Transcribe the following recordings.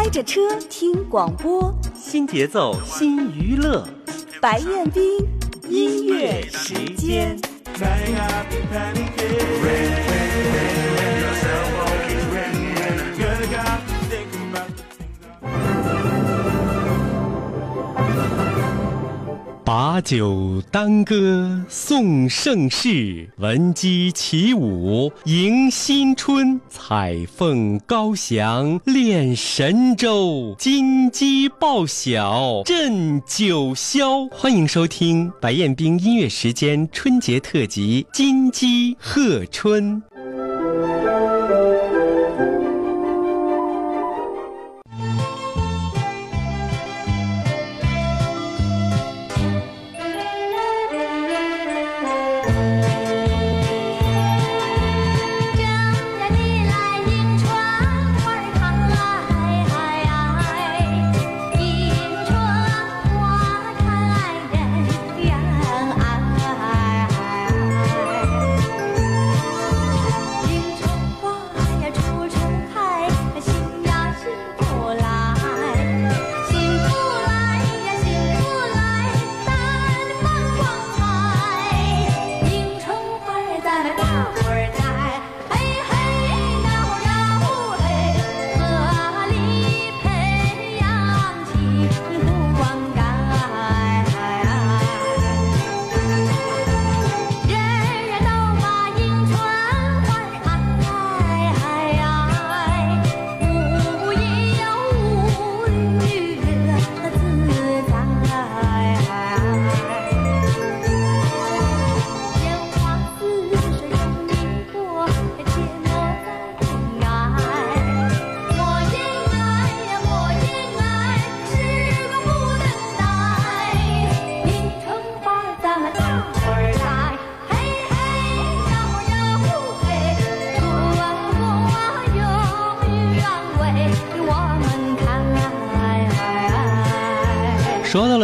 开着车听广播，新节奏新娱乐，白彦斌音乐时间。把酒当歌，颂盛世；闻鸡起舞，迎新春。彩凤高翔，练神州；金鸡报晓，振九霄。欢迎收听白彦冰音乐时间春节特辑《金鸡贺春》。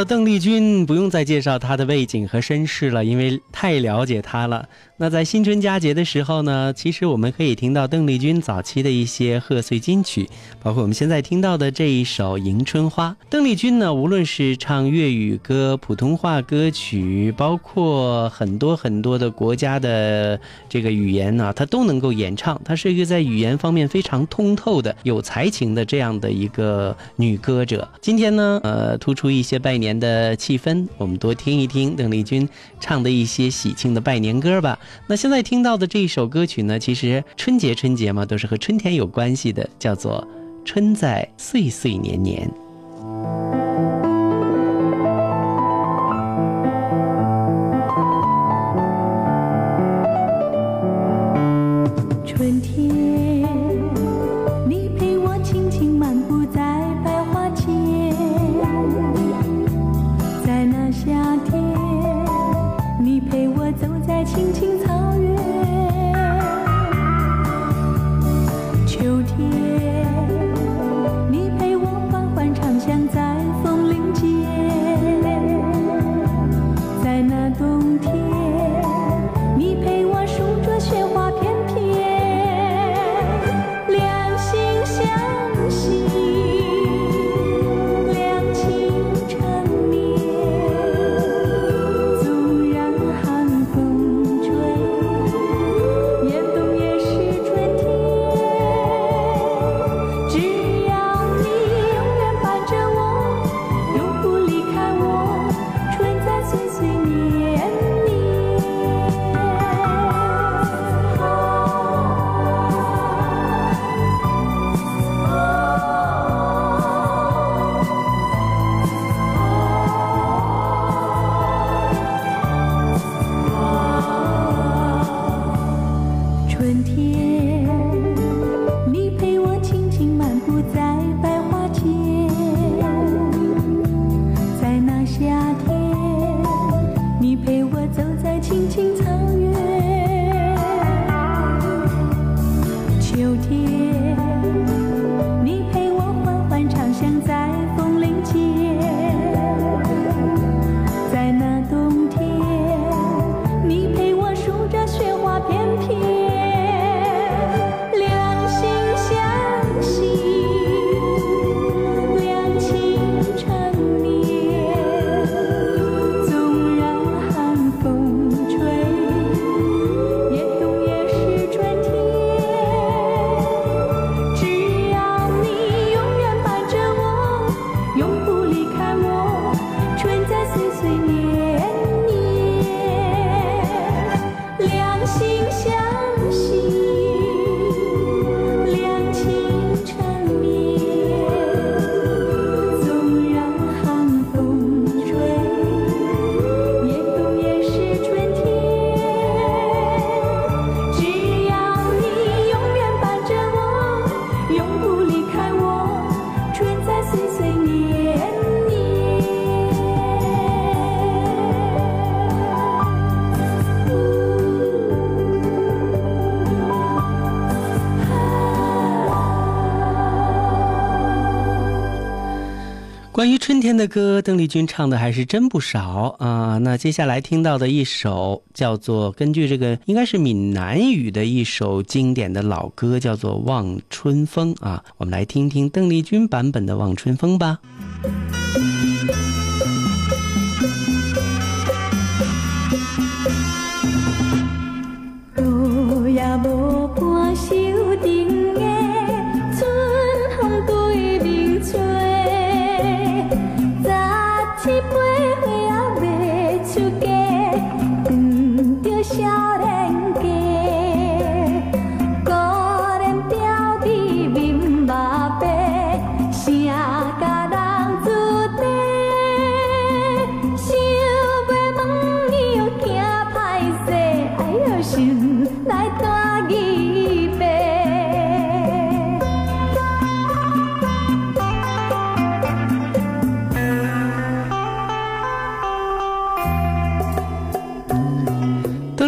邓丽君，不用再介绍她的背景和身世了，因为太了解她了。那在新春佳节的时候呢，其实我们可以听到邓丽君早期的一些贺岁金曲，包括我们现在听到的这一首《迎春花》。邓丽君呢，无论是唱粤语歌、普通话歌曲，包括很多很多的国家的这个语言呢，她都能够演唱。她是一个在语言方面非常通透的、有才情的这样的一个女歌者。今天呢，呃，突出一些拜年的气氛，我们多听一听邓丽君唱的一些喜庆的拜年歌吧。那现在听到的这一首歌曲呢，其实春节春节嘛，都是和春天有关系的，叫做《春在岁岁年年》。关于春天的歌，邓丽君唱的还是真不少啊。那接下来听到的一首叫做根据这个应该是闽南语的一首经典的老歌，叫做《望春风》啊。我们来听听邓丽君版本的《望春风》吧。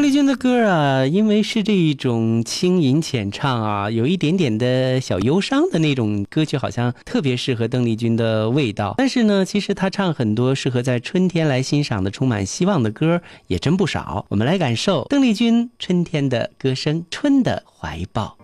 邓丽君的歌啊，因为是这一种轻吟浅唱啊，有一点点的小忧伤的那种歌曲，好像特别适合邓丽君的味道。但是呢，其实她唱很多适合在春天来欣赏的、充满希望的歌也真不少。我们来感受邓丽君春天的歌声，《春的怀抱》。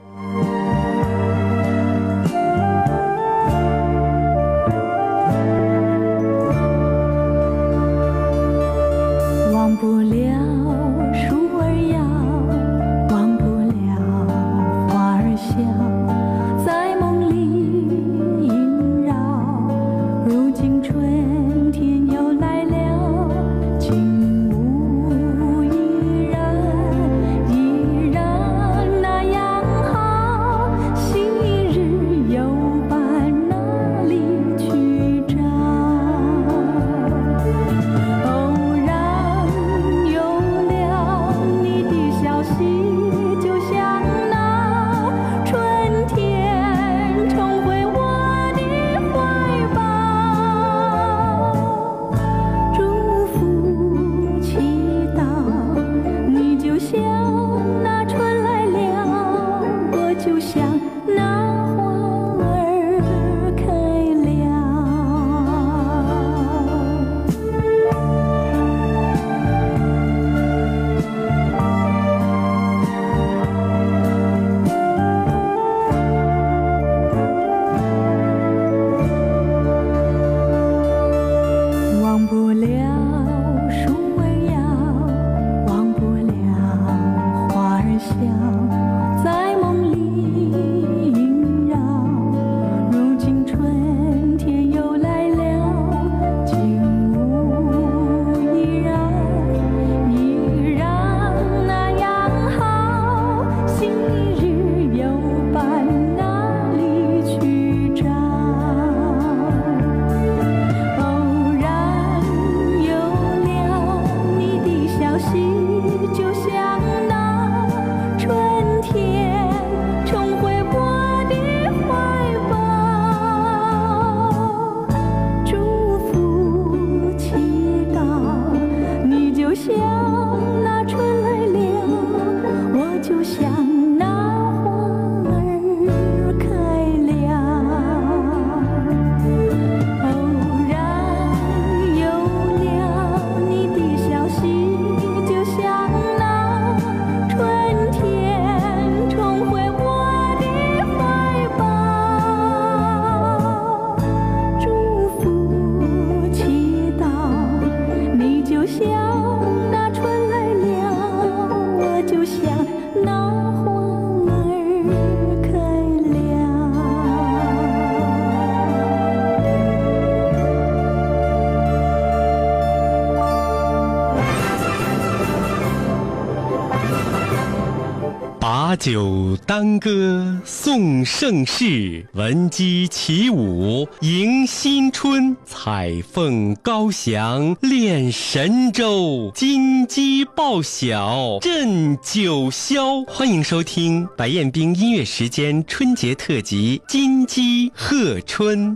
安歌，颂盛世；闻鸡起舞，迎新春。彩凤高翔，恋神州；金鸡报晓，震九霄。欢迎收听白彦冰音乐时间春节特辑《金鸡贺春》。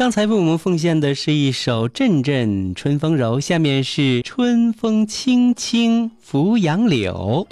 刚才为我们奉献的是一首《阵阵春风柔》，下面是《春风轻轻拂杨柳》。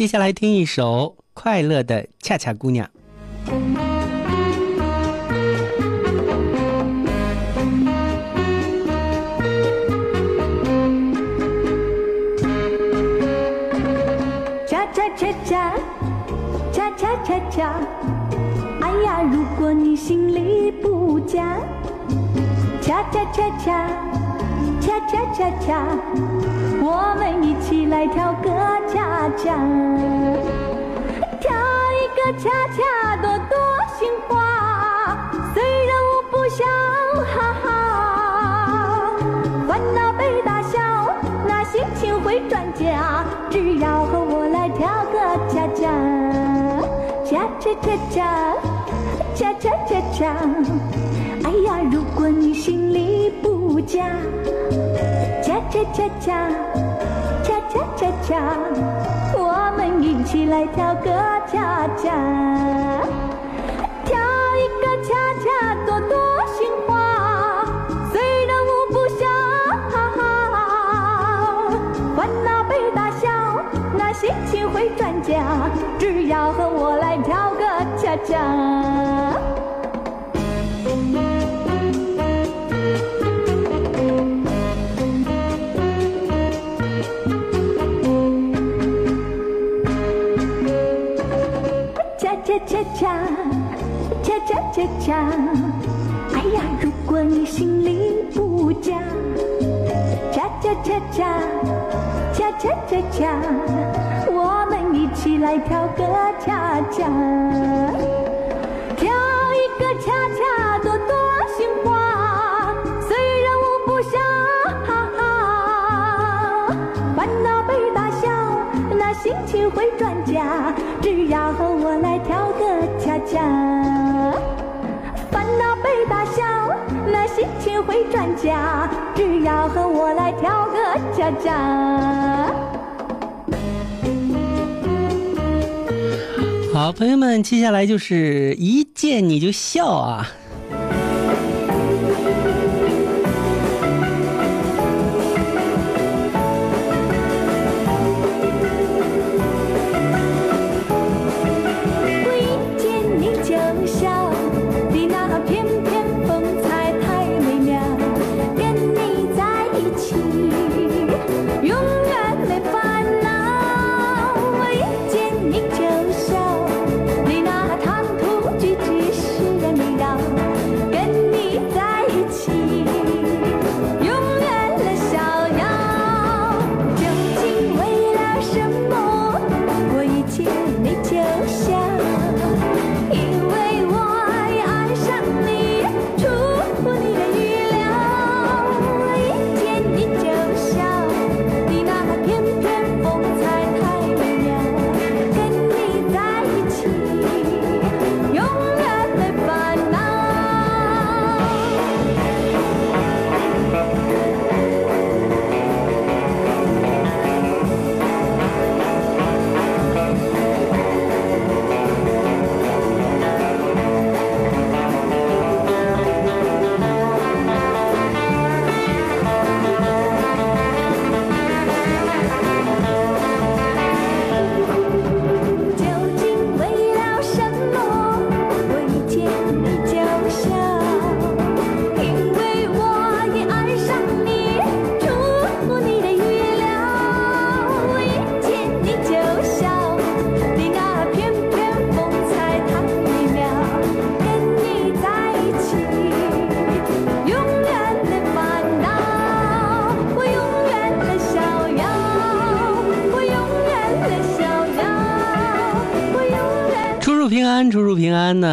接下来听一首《快乐的恰恰姑娘》。恰恰恰恰，恰恰恰恰，哎呀，如果你心里不假，恰恰恰恰，恰恰恰恰，我们一起来跳个恰恰，跳一个恰恰多多心花，虽然我不想，哈哈，烦恼被打消，那心情会转佳，只要和我来跳个恰恰，恰恰恰恰，恰恰恰恰，哎呀，如果你心里不假，恰恰恰恰，恰恰恰，我们一起来跳个恰恰，跳一个恰恰多多心花，虽然我不想，哈哈，烦恼被打消，那心情会转佳，只要和我来跳个恰。恰恰恰，哎呀，如果你心里不假，恰恰恰恰，恰恰恰恰，我们一起来跳个恰恰，好，朋友们，接下来就是一见你就笑啊！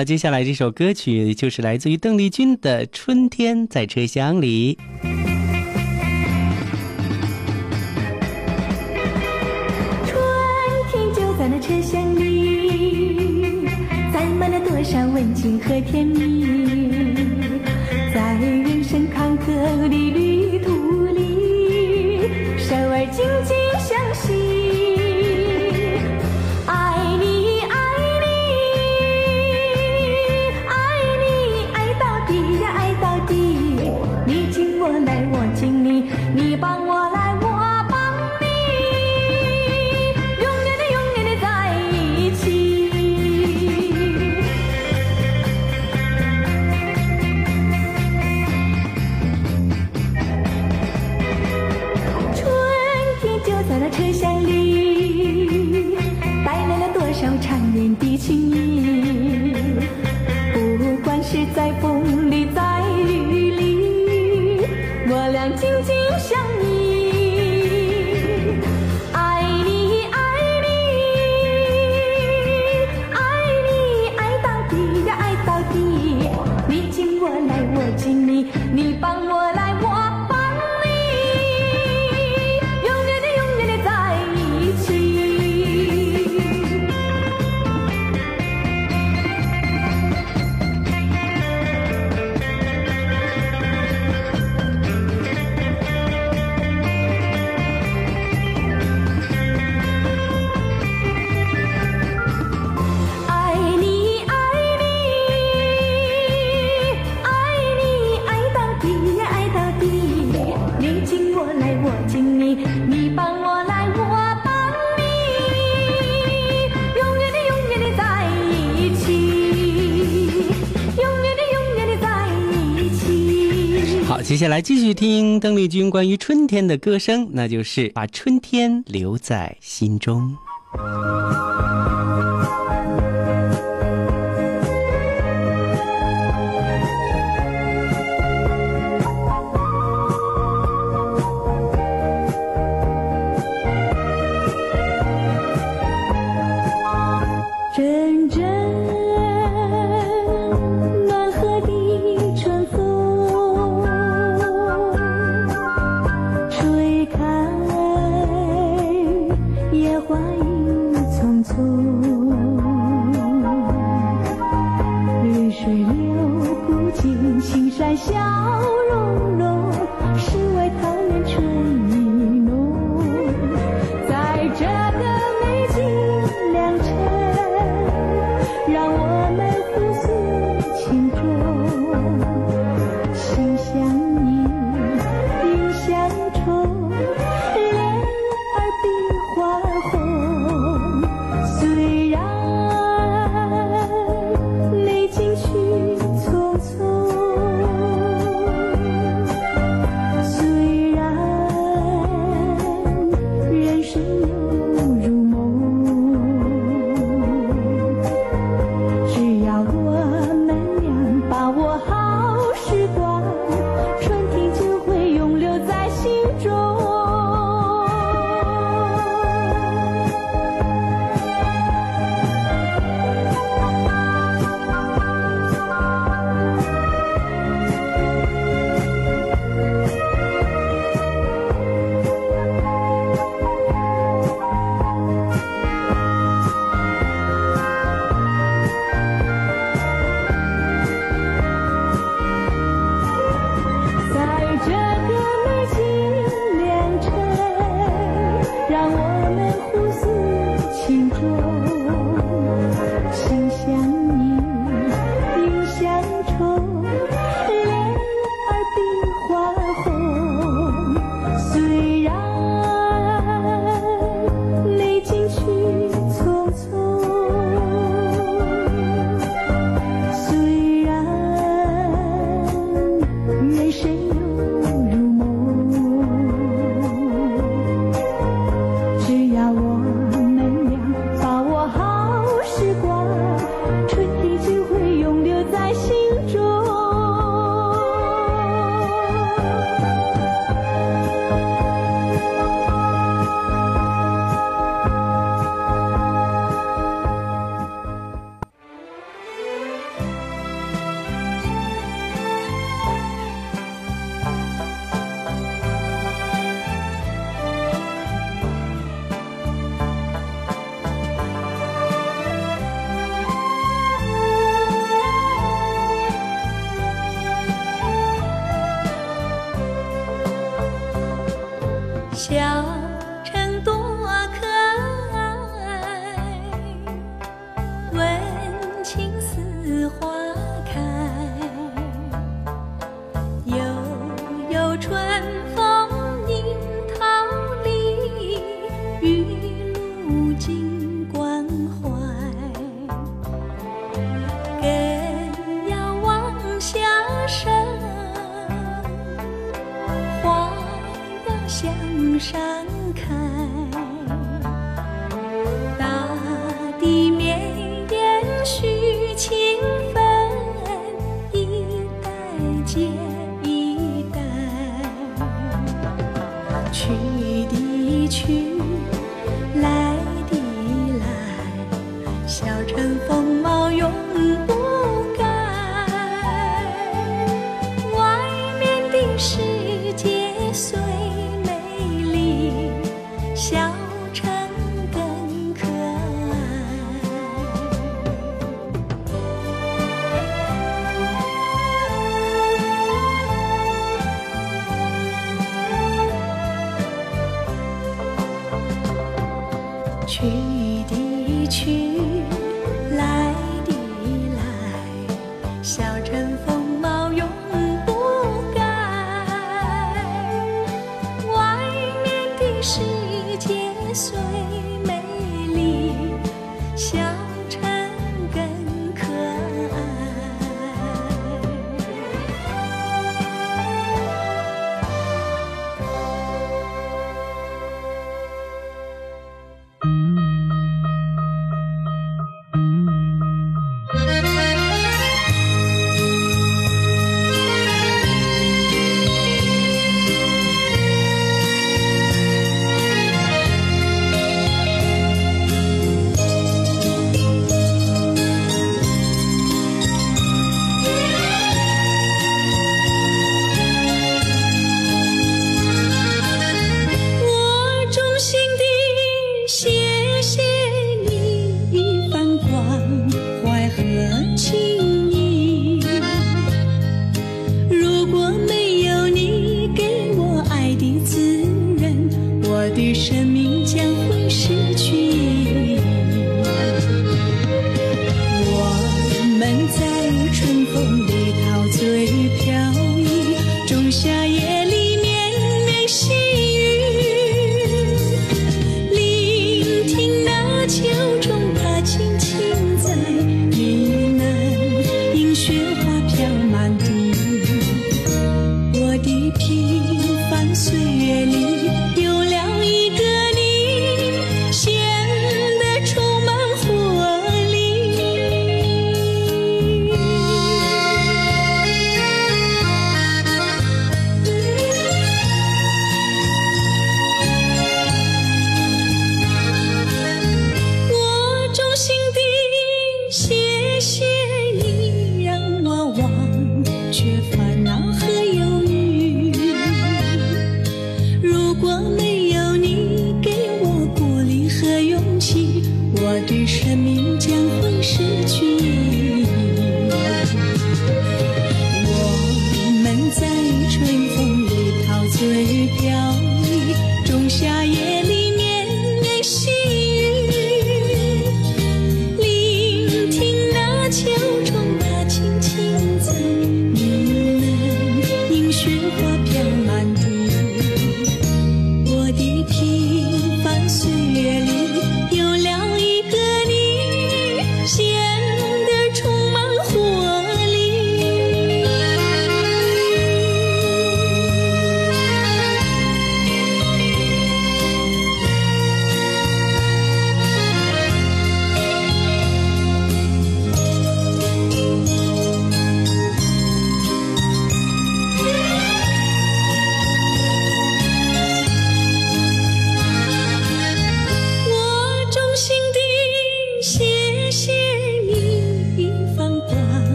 那。接下来这首歌曲就是来自于邓丽君的《春天在车厢里》。春天就在那车厢里，载满了多少温情和甜蜜，紧紧相好接下来继续听邓丽君关于春天的歌声，那就是把春天留在心中。借一代去的去。